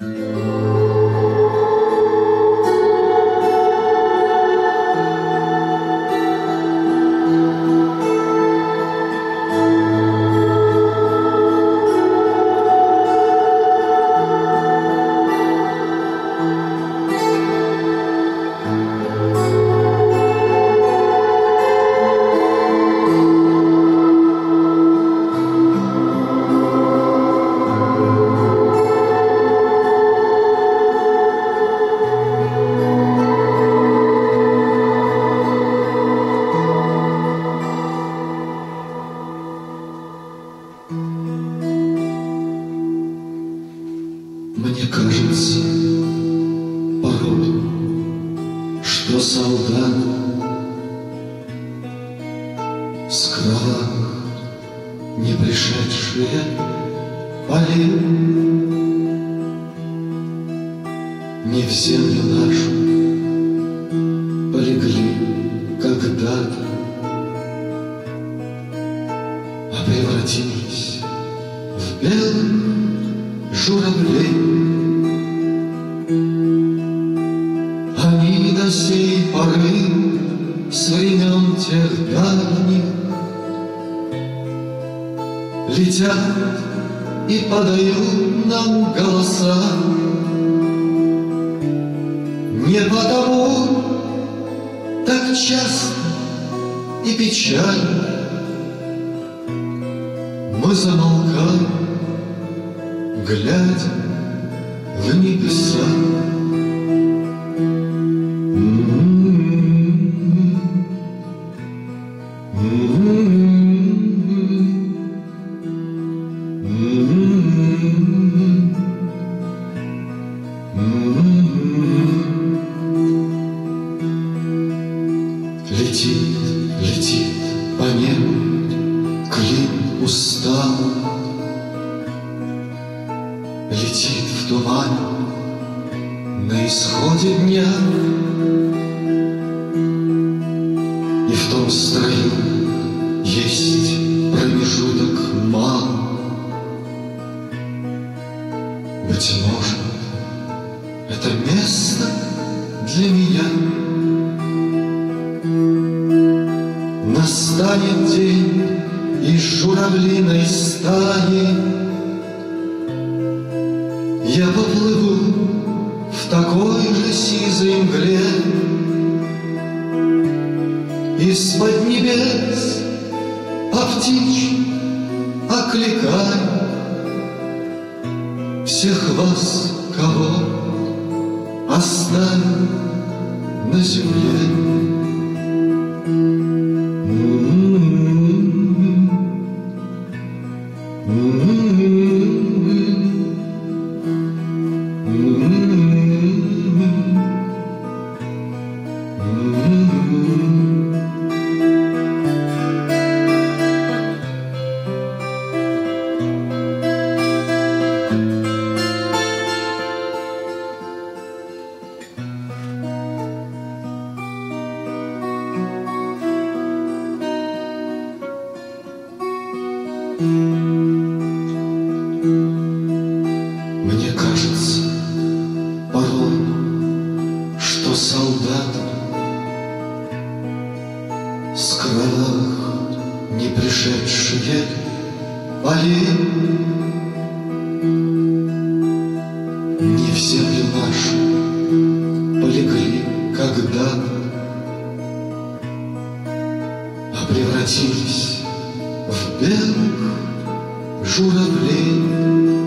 Mm-hmm. Мне кажется порой, что солдат с кровавых не пришедшие полей не в землю нашу полегли когда-то, а превратились в белых журавлей. Давних Летят и подают нам голоса. Не потому так часто и печально Мы замолкаем, глядя в небеса. Летит, летит по небу клин усталый, Летит в на исходе дня. И в том строю Быть может, это место для меня. Настанет день из журавлиной стаи. Я поплыву в такой же сизой мгле. Из-под небес по птичьи окликаю Всех вас, кого оставил на земле. Пришедшие полей не в землю нашу полегли когда-то, а превратились в белых журавлей.